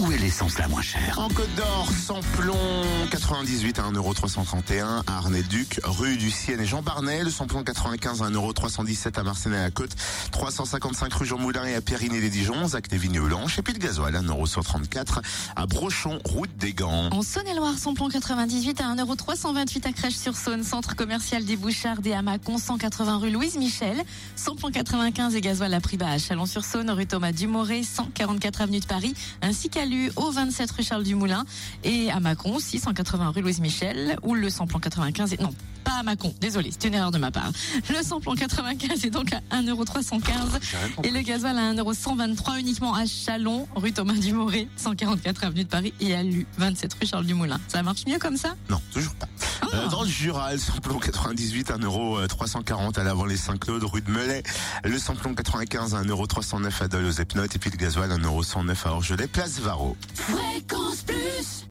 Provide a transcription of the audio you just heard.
Où est l'essence la moins chère En Côte d'Or, samplon 98 à 1,331€ à Arnay-Duc, rue du Ciel et Jean Barnet. Le samplon 95 à 1,317€ à Marseille à la Côte, 355 rue Jean Moulin et à Périgny-les-Dijon, Zac des Vignes Blanches. Et puis le gasoil à 1,134€ à Brochon, route des Gants. En Saône-et-Loire, samplon 98 à 1,328€ à Crèche-sur-Saône, centre commercial des Bouchards et à Mâcon, 180 rue Louise Michel, samplon 95 et gasoil à prix bas à Chalon-sur-Saône, rue Thomas Dumoré, 144 avenue de Paris, ainsi qu'à Au 27 rue Charles Dumoulin et à Mâcon, 680 rue Louise Michel, où le samplon 95 est, non, pas à Mâcon, désolé, c'est une erreur de ma part. Le samplon 95 est donc à 1,315€ et le gasoil à 1,123€ uniquement à Chalon, rue Thomas Dumoré, 144 avenue de Paris et à Lu, 27 rue Charles Dumoulin. Ça marche mieux comme ça? Non, toujours pas. Euh, dans le Jura, le samplon 98 à 1,340€ à l'avant les Saint-Claude, rue de Melay. Le samplon 95 à 1,309€ à Dole aux et puis le gasoil à 1,109€ à Orgelet, place Varro. Fréquence plus